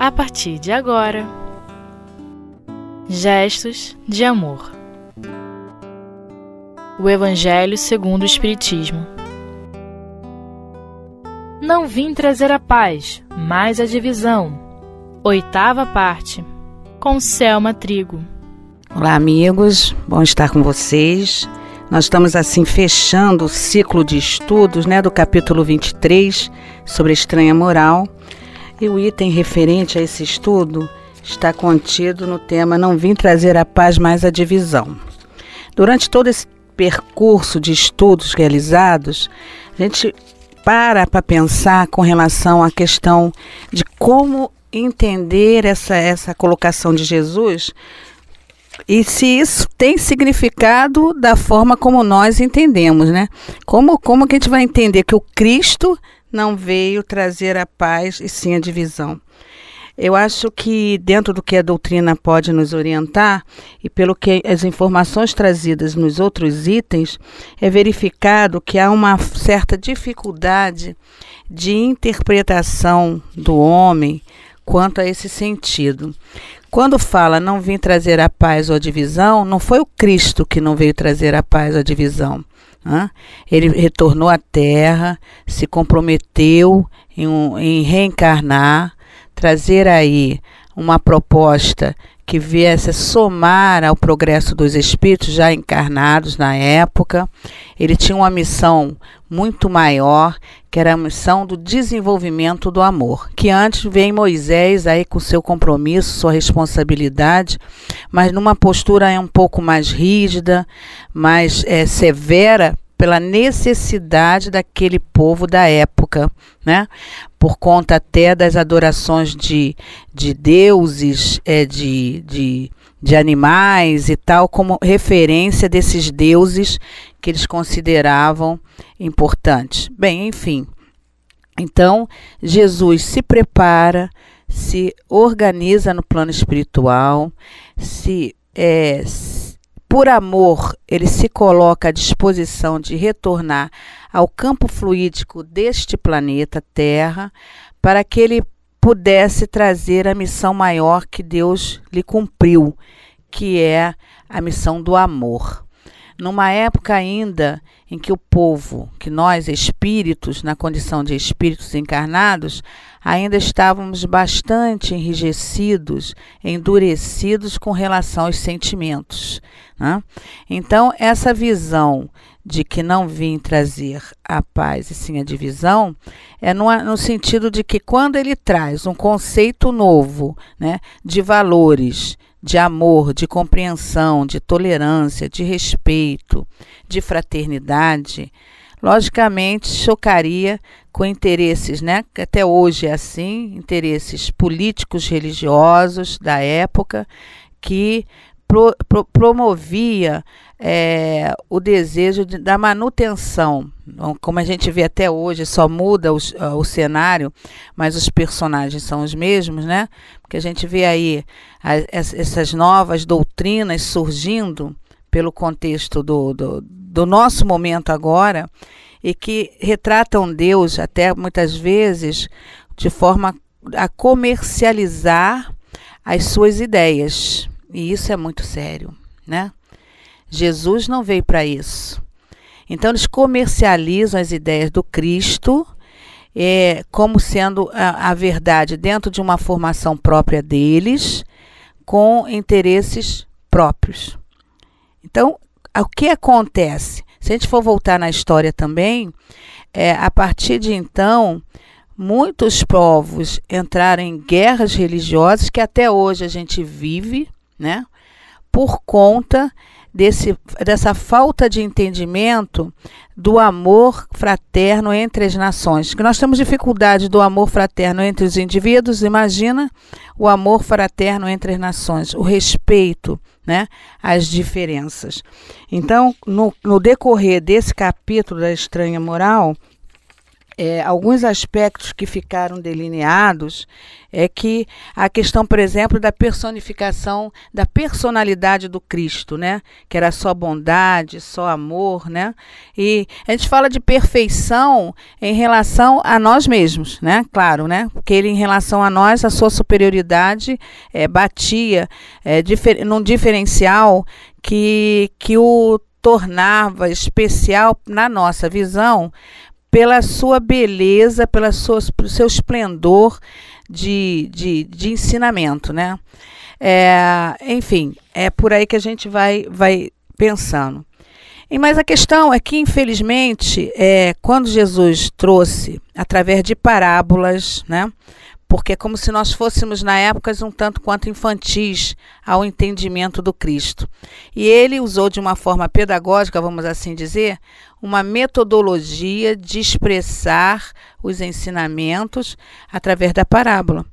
a partir de agora. Gestos de amor. O Evangelho segundo o Espiritismo. Não vim trazer a paz, mas a divisão. Oitava parte. Com Selma Trigo. Olá, amigos. Bom estar com vocês. Nós estamos assim fechando o ciclo de estudos, né, do capítulo 23 sobre a estranha moral. E o item referente a esse estudo está contido no tema Não vim trazer a paz, mas a divisão. Durante todo esse percurso de estudos realizados, a gente para para pensar com relação à questão de como entender essa, essa colocação de Jesus e se isso tem significado da forma como nós entendemos, né? Como, como que a gente vai entender que o Cristo não veio trazer a paz e sim a divisão? Eu acho que dentro do que a doutrina pode nos orientar e pelo que as informações trazidas nos outros itens, é verificado que há uma certa dificuldade de interpretação do homem quanto a esse sentido. Quando fala não vim trazer a paz ou a divisão, não foi o Cristo que não veio trazer a paz ou a divisão. Né? Ele retornou à Terra, se comprometeu em, um, em reencarnar, trazer aí uma proposta que viesse somar ao progresso dos espíritos já encarnados na época. Ele tinha uma missão muito maior, que era a missão do desenvolvimento do amor, que antes vem Moisés aí com seu compromisso, sua responsabilidade, mas numa postura um pouco mais rígida, mais é, severa pela necessidade daquele povo da época, né? Por conta até das adorações de, de deuses, é, de, de, de animais e tal, como referência desses deuses que eles consideravam importantes. Bem, enfim. Então, Jesus se prepara, se organiza no plano espiritual, se, é, por amor, ele se coloca à disposição de retornar ao campo fluídico deste planeta Terra, para que ele pudesse trazer a missão maior que Deus lhe cumpriu, que é a missão do amor. Numa época ainda em que o povo, que nós espíritos, na condição de espíritos encarnados, ainda estávamos bastante enrijecidos, endurecidos com relação aos sentimentos. Né? Então, essa visão de que não vim trazer a paz e sim a divisão é no, sentido de que quando ele traz um conceito novo né, de valores, de amor, de compreensão, de tolerância, de respeito, de fraternidade, logicamente chocaria com interesses, né, que até hoje é assim, interesses políticos religiosos da época que pro, pro, promovia é, o desejo de, da manutenção. Como a gente vê até hoje, só muda os, o cenário, mas os personagens são os mesmos, né? Porque a gente vê aí as, essas novas doutrinas surgindo pelo contexto do, do, do nosso momento agora e que retratam Deus até muitas vezes de forma a comercializar as suas ideias. E isso é muito sério, né? Jesus não veio para isso. Então eles comercializam as ideias do Cristo é, como sendo a, a verdade dentro de uma formação própria deles, com interesses próprios. Então, o que acontece? Se a gente for voltar na história também, é, a partir de então, muitos povos entraram em guerras religiosas que até hoje a gente vive, né? Por conta desse, dessa falta de entendimento do amor fraterno entre as nações. Que nós temos dificuldade do amor fraterno entre os indivíduos, imagina o amor fraterno entre as nações, o respeito né, às diferenças. Então, no, no decorrer desse capítulo da estranha moral, é, alguns aspectos que ficaram delineados é que a questão, por exemplo, da personificação, da personalidade do Cristo, né? Que era só bondade, só amor, né? E a gente fala de perfeição em relação a nós mesmos, né? Claro, né? Porque ele, em relação a nós, a sua superioridade é, batia é, difer num diferencial que, que o tornava especial na nossa visão pela sua beleza, pela sua, pelo seu esplendor de, de, de ensinamento, né? É, enfim, é por aí que a gente vai, vai pensando. E, mas a questão é que, infelizmente, é, quando Jesus trouxe, através de parábolas, né, porque é como se nós fôssemos na época um tanto quanto infantis ao entendimento do Cristo. E ele usou de uma forma pedagógica, vamos assim dizer, uma metodologia de expressar os ensinamentos através da parábola.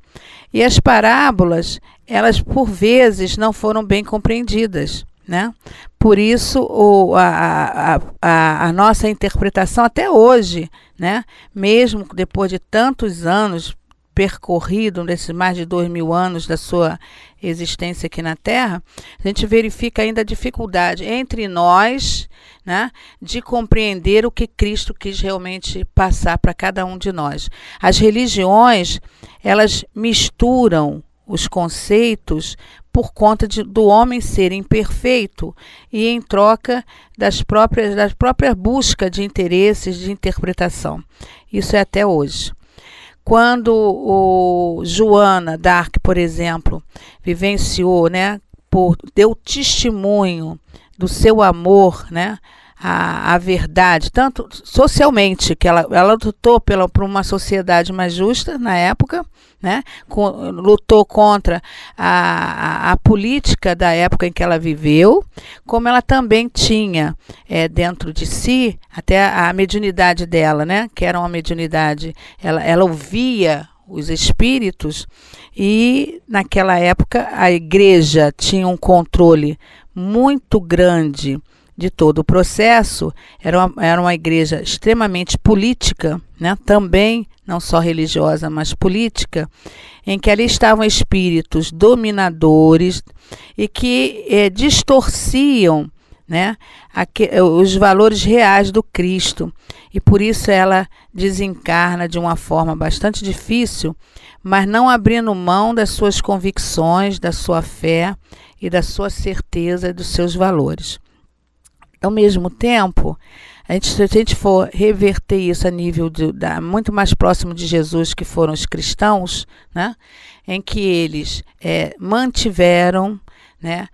E as parábolas, elas por vezes não foram bem compreendidas. Né? Por isso, o, a, a, a, a nossa interpretação até hoje, né? mesmo depois de tantos anos, percorrido nesses mais de dois mil anos da sua existência aqui na Terra, a gente verifica ainda a dificuldade entre nós né, de compreender o que Cristo quis realmente passar para cada um de nós. As religiões, elas misturam os conceitos por conta de, do homem ser imperfeito e em troca das próprias, das próprias buscas de interesses de interpretação. Isso é até hoje. Quando o Joana Dark, por exemplo, vivenciou, né, por, deu testemunho do seu amor, né, a, a verdade, tanto socialmente, que ela, ela lutou pela, por uma sociedade mais justa na época, né? Com, lutou contra a, a, a, política da época em que ela viveu, como ela também tinha é, dentro de si até a, a mediunidade dela, né? que era uma mediunidade, ela, ela ouvia os espíritos e naquela época a igreja tinha um controle muito grande de todo o processo, era uma, era uma igreja extremamente política, né? também não só religiosa, mas política, em que ali estavam espíritos dominadores e que eh, distorciam né, os valores reais do Cristo. E por isso ela desencarna de uma forma bastante difícil, mas não abrindo mão das suas convicções, da sua fé e da sua certeza dos seus valores. Ao mesmo tempo, a gente, se a gente for reverter isso a nível de, da, muito mais próximo de Jesus, que foram os cristãos, né, em que eles é, mantiveram né,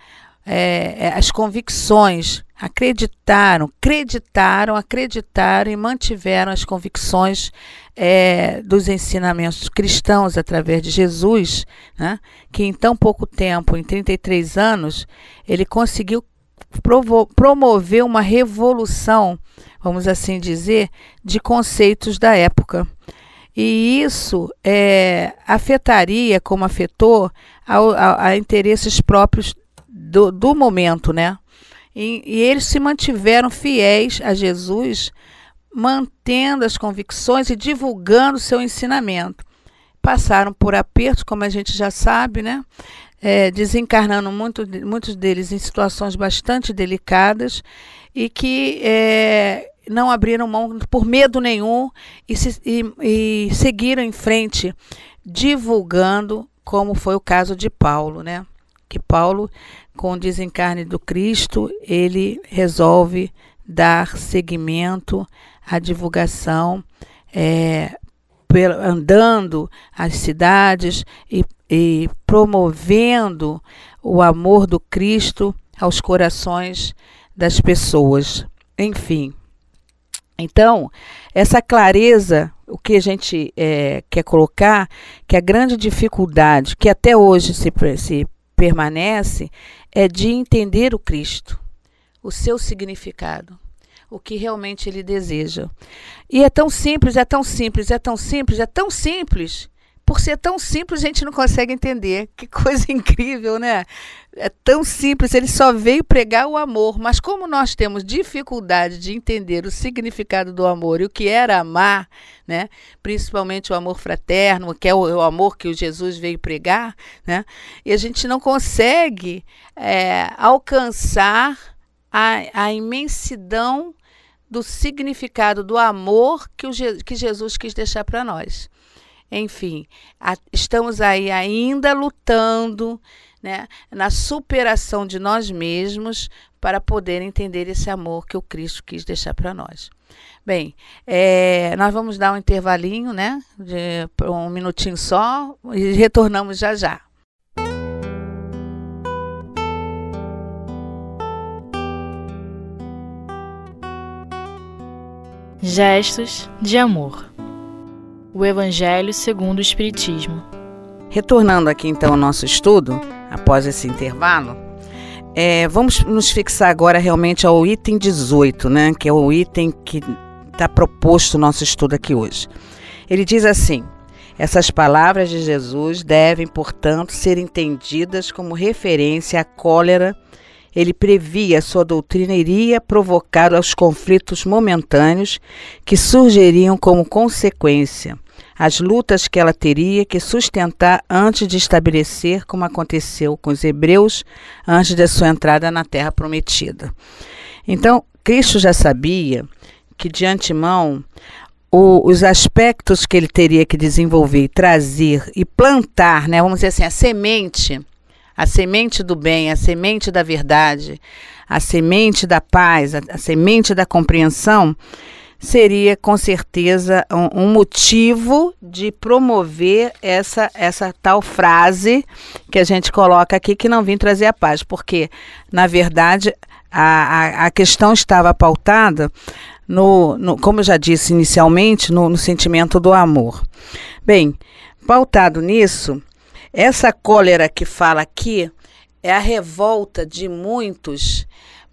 é, é as convicções, acreditaram, acreditaram, acreditaram e mantiveram as convicções é, dos ensinamentos cristãos através de Jesus, né, que em tão pouco tempo, em 33 anos, ele conseguiu promover uma revolução, vamos assim dizer, de conceitos da época. E isso é, afetaria, como afetou, a, a, a interesses próprios do, do momento, né? E, e, eles se mantiveram fiéis a Jesus, mantendo as convicções e divulgando seu ensinamento. Passaram por apertos, como a gente já sabe, né? É, desencarnando muito, muitos deles em situações bastante delicadas e que é, não abriram mão por medo nenhum e, se, e, e seguiram em frente, divulgando, como foi o caso de Paulo, né? Que Paulo, com o desencarne do Cristo, ele resolve dar seguimento à divulgação, é, andando as cidades e e promovendo o amor do Cristo aos corações das pessoas. Enfim. Então, essa clareza, o que a gente é, quer colocar, que a grande dificuldade que até hoje se, se permanece, é de entender o Cristo, o seu significado, o que realmente ele deseja. E é tão simples, é tão simples, é tão simples, é tão simples por ser tão simples, a gente não consegue entender. Que coisa incrível, né? É tão simples, ele só veio pregar o amor, mas como nós temos dificuldade de entender o significado do amor e o que era amar, né? Principalmente o amor fraterno, que é o, amor que o Jesus veio pregar, né? E a gente não consegue é, alcançar a, a imensidão do significado do amor que, o, que Jesus quis deixar para nós. Enfim, a, estamos aí ainda lutando né, na superação de nós mesmos para poder entender esse amor que o Cristo quis deixar para nós. Bem, é, nós vamos dar um intervalinho, né, de um minutinho só e retornamos já já. Gestos de amor. O Evangelho segundo o Espiritismo. Retornando aqui então ao nosso estudo, após esse intervalo, é, vamos nos fixar agora realmente ao item 18, né, que é o item que está proposto no nosso estudo aqui hoje. Ele diz assim: essas palavras de Jesus devem, portanto, ser entendidas como referência à cólera. Ele previa sua doutrina iria provocar os conflitos momentâneos que surgiriam como consequência as lutas que ela teria que sustentar antes de estabelecer, como aconteceu com os hebreus antes da sua entrada na terra prometida. Então, Cristo já sabia que de antemão o, os aspectos que ele teria que desenvolver, trazer e plantar, né, vamos dizer assim, a semente, a semente do bem, a semente da verdade, a semente da paz, a, a semente da compreensão, seria com certeza um, um, motivo de promover essa, essa tal frase que a gente coloca aqui que não vim trazer a paz, porque na verdade a, a, a questão estava pautada no, no, como eu já disse inicialmente, no, no sentimento do amor. Bem, pautado nisso, essa cólera que fala aqui é a revolta de muitos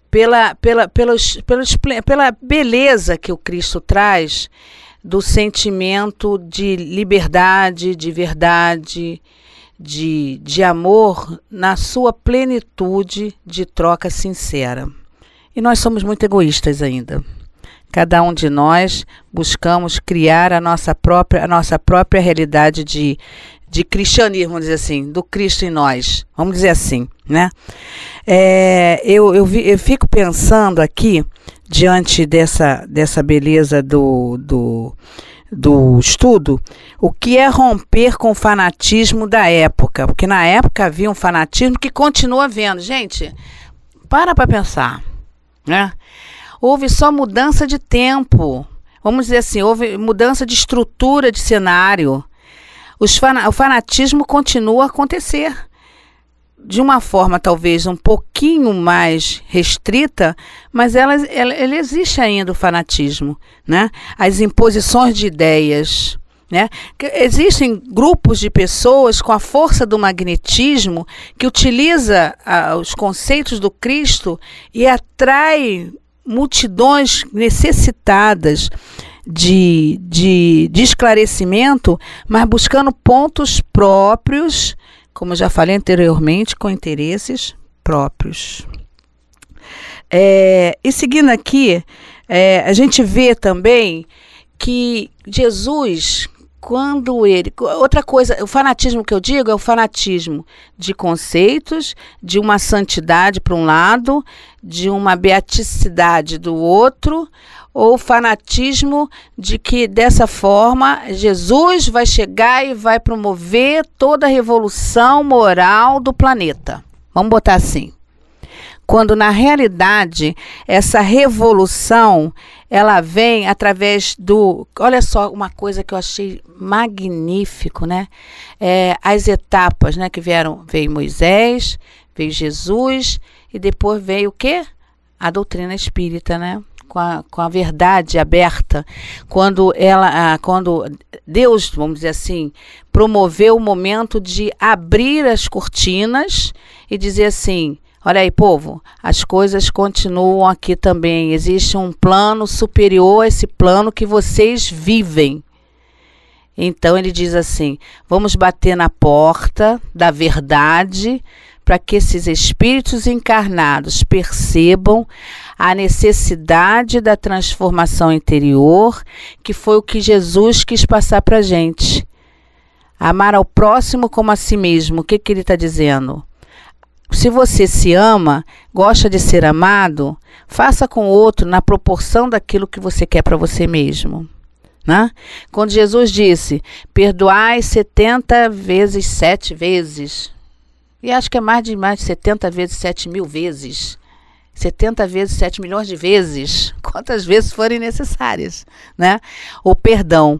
pela, pela, pelos, pelos, pela beleza que o Cristo traz do sentimento de liberdade, de verdade, de, de amor na sua plenitude de troca sincera. E nós somos muito egoístas ainda. Cada um de nós buscamos criar a nossa própria, a nossa própria realidade de, de cristianismo, vamos dizer assim, do Cristo em nós, vamos dizer assim, né? É, eu, eu, vi, eu fico pensando aqui, diante dessa, dessa beleza do, do, do estudo, o que é romper com o fanatismo da época, porque na época havia um fanatismo que continua havendo. Gente, para para pensar, né? Houve só mudança de tempo, vamos dizer assim, houve mudança de estrutura de cenário o fanatismo continua a acontecer. De uma forma talvez um pouquinho mais restrita, mas ela, ela, existe ainda o fanatismo. Né? As imposições de ideias, né? Existem grupos de pessoas com a força do magnetismo que utiliza ah, os conceitos do Cristo e atrai multidões necessitadas de, de, de esclarecimento, mas buscando pontos próprios, como já falei anteriormente, com interesses próprios. É, e seguindo aqui, é, a gente vê também que Jesus, quando ele. Outra coisa, o fanatismo que eu digo é o fanatismo de conceitos, de uma santidade para um lado, de uma beaticidade do outro, ou fanatismo de que dessa forma Jesus vai chegar e vai promover toda a revolução moral do planeta. Vamos botar assim. Quando na realidade essa revolução ela vem através do, olha só uma coisa que eu achei magnífico, né? É, as etapas, né? Que vieram, veio Moisés, veio Jesus e depois veio o quê? A doutrina espírita, né? Com a, com a verdade aberta, quando ela, quando Deus, vamos dizer assim, promoveu o momento de abrir as cortinas e dizer assim: Olha aí, povo, as coisas continuam aqui também. Existe um plano superior a esse plano que vocês vivem. Então ele diz assim: vamos bater na porta da verdade para que esses espíritos encarnados percebam a necessidade da transformação interior, que foi o que Jesus quis passar para a gente. Amar ao próximo como a si mesmo. O que, que ele está dizendo? Se você se ama, gosta de ser amado, faça com o outro na proporção daquilo que você quer para você mesmo. Né? Quando Jesus disse: Perdoai 70 vezes, sete vezes, e acho que é mais de mais de 70 vezes 7 mil vezes. 70 vezes 7 milhões de vezes, quantas vezes forem necessárias, né? O perdão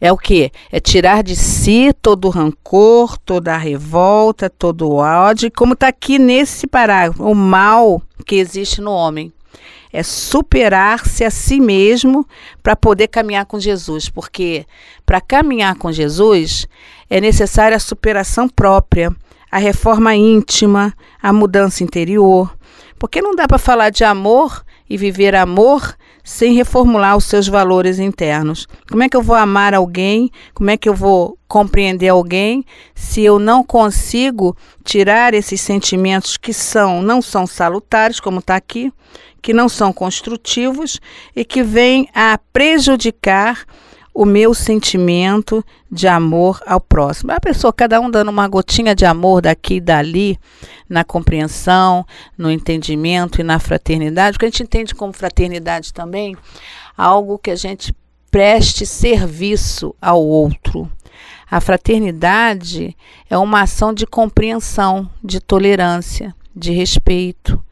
é o que? É tirar de si todo o rancor, toda a revolta, todo o ódio, como está aqui nesse parágrafo, o mal que existe no homem. É superar-se a si mesmo para poder caminhar com Jesus, porque para caminhar com Jesus é necessária a superação própria, a reforma íntima, a mudança interior. Porque não dá para falar de amor e viver amor sem reformular os seus valores internos. Como é que eu vou amar alguém? Como é que eu vou compreender alguém se eu não consigo tirar esses sentimentos que são não são salutares, como está aqui, que não são construtivos e que vêm a prejudicar o meu sentimento de amor ao próximo. A pessoa, cada um dando uma gotinha de amor daqui e dali, na compreensão, no entendimento e na fraternidade, porque a gente entende como fraternidade também algo que a gente preste serviço ao outro. A fraternidade é uma ação de compreensão, de tolerância, de respeito,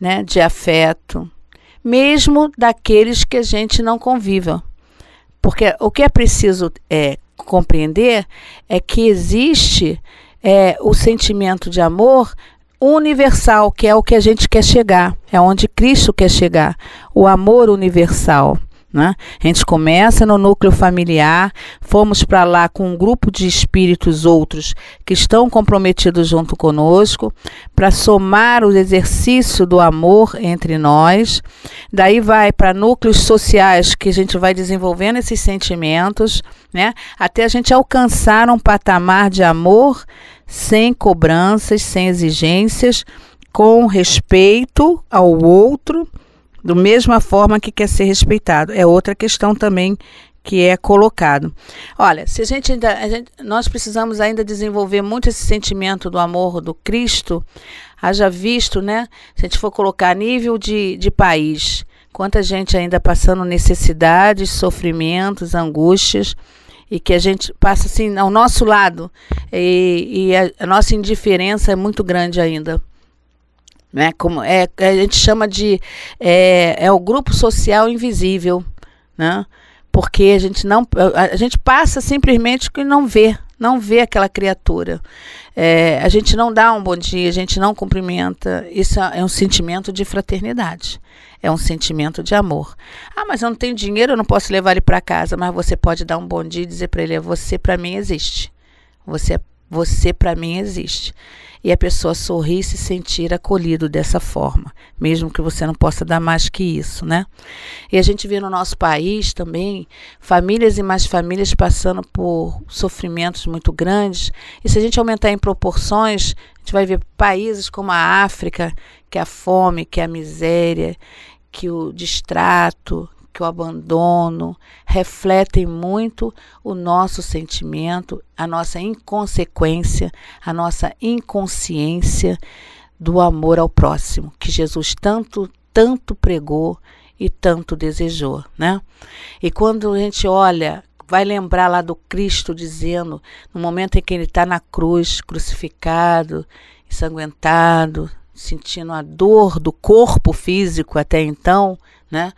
né, de afeto, mesmo daqueles que a gente não conviva. Porque o que é preciso é, compreender é que existe é, o sentimento de amor universal, que é o que a gente quer chegar, é onde Cristo quer chegar, o amor universal. Né? A gente começa no núcleo familiar, fomos para lá com um grupo de espíritos outros que estão comprometidos junto conosco, para somar o exercício do amor entre nós. Daí vai para núcleos sociais que a gente vai desenvolvendo esses sentimentos, né? até a gente alcançar um patamar de amor sem cobranças, sem exigências, com respeito ao outro da mesma forma que quer ser respeitado. É outra questão também que é colocado. Olha, se a gente ainda, a gente, nós precisamos ainda desenvolver muito esse sentimento do amor do Cristo, haja visto, né? Se a gente for colocar a nível de, de país, quanta gente ainda passando necessidades, sofrimentos, angústias, e que a gente passa assim ao nosso lado, e, e a, a nossa indiferença é muito grande ainda né? Como é, a gente chama de é, é o grupo social invisível, né? Porque a gente não a, gente passa simplesmente que não vê, não vê aquela criatura. É, a gente não dá um bom dia, a gente não cumprimenta. Isso é um sentimento de fraternidade. É um sentimento de amor. Ah, mas eu não tenho dinheiro, eu não posso levar ele para casa. Mas você pode dar um bom dia e dizer para ele: você para mim existe. Você, você para mim existe e a pessoa sorrir e se sentir acolhido dessa forma, mesmo que você não possa dar mais que isso, né? E a gente vê no nosso país também famílias e mais famílias passando por sofrimentos muito grandes, e se a gente aumentar em proporções, a gente vai ver países como a África, que a fome, que a miséria, que o distrato, que o abandono refletem muito o nosso sentimento, a nossa inconsequência, a nossa inconsciência do amor ao próximo, que Jesus tanto, tanto pregou e tanto desejou, né? E quando a gente olha, vai lembrar lá do Cristo dizendo, no momento em que ele está na cruz, crucificado, ensanguentado, sentindo a dor do corpo físico até então, né?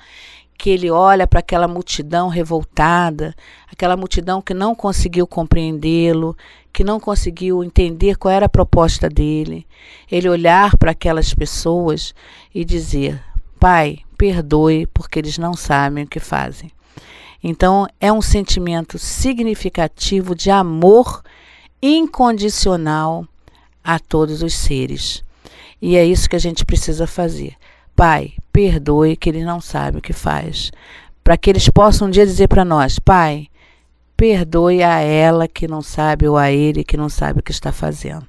Que ele olha para aquela multidão revoltada, aquela multidão que não conseguiu compreendê-lo, que não conseguiu entender qual era a proposta dele. Ele olhar para aquelas pessoas e dizer: Pai, perdoe, porque eles não sabem o que fazem. Então, é um sentimento significativo de amor incondicional a todos os seres. E é isso que a gente precisa fazer. Pai, perdoe que ele não sabe o que faz. Para que eles possam um dia dizer para nós: Pai, perdoe a ela que não sabe ou a ele que não sabe o que está fazendo.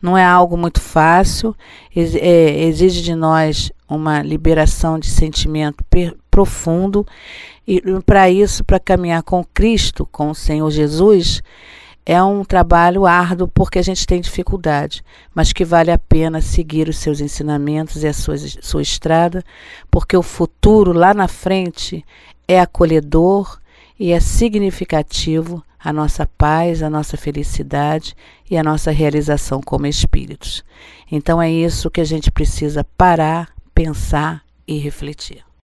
Não é algo muito fácil, é, exige de nós uma liberação de sentimento profundo e para isso, para caminhar com Cristo, com o Senhor Jesus, é um trabalho árduo porque a gente tem dificuldade, mas que vale a pena seguir os seus ensinamentos e a sua, sua estrada, porque o futuro lá na frente é acolhedor e é significativo a nossa paz, a nossa felicidade e a nossa realização como espíritos. Então é isso que a gente precisa parar, pensar e refletir.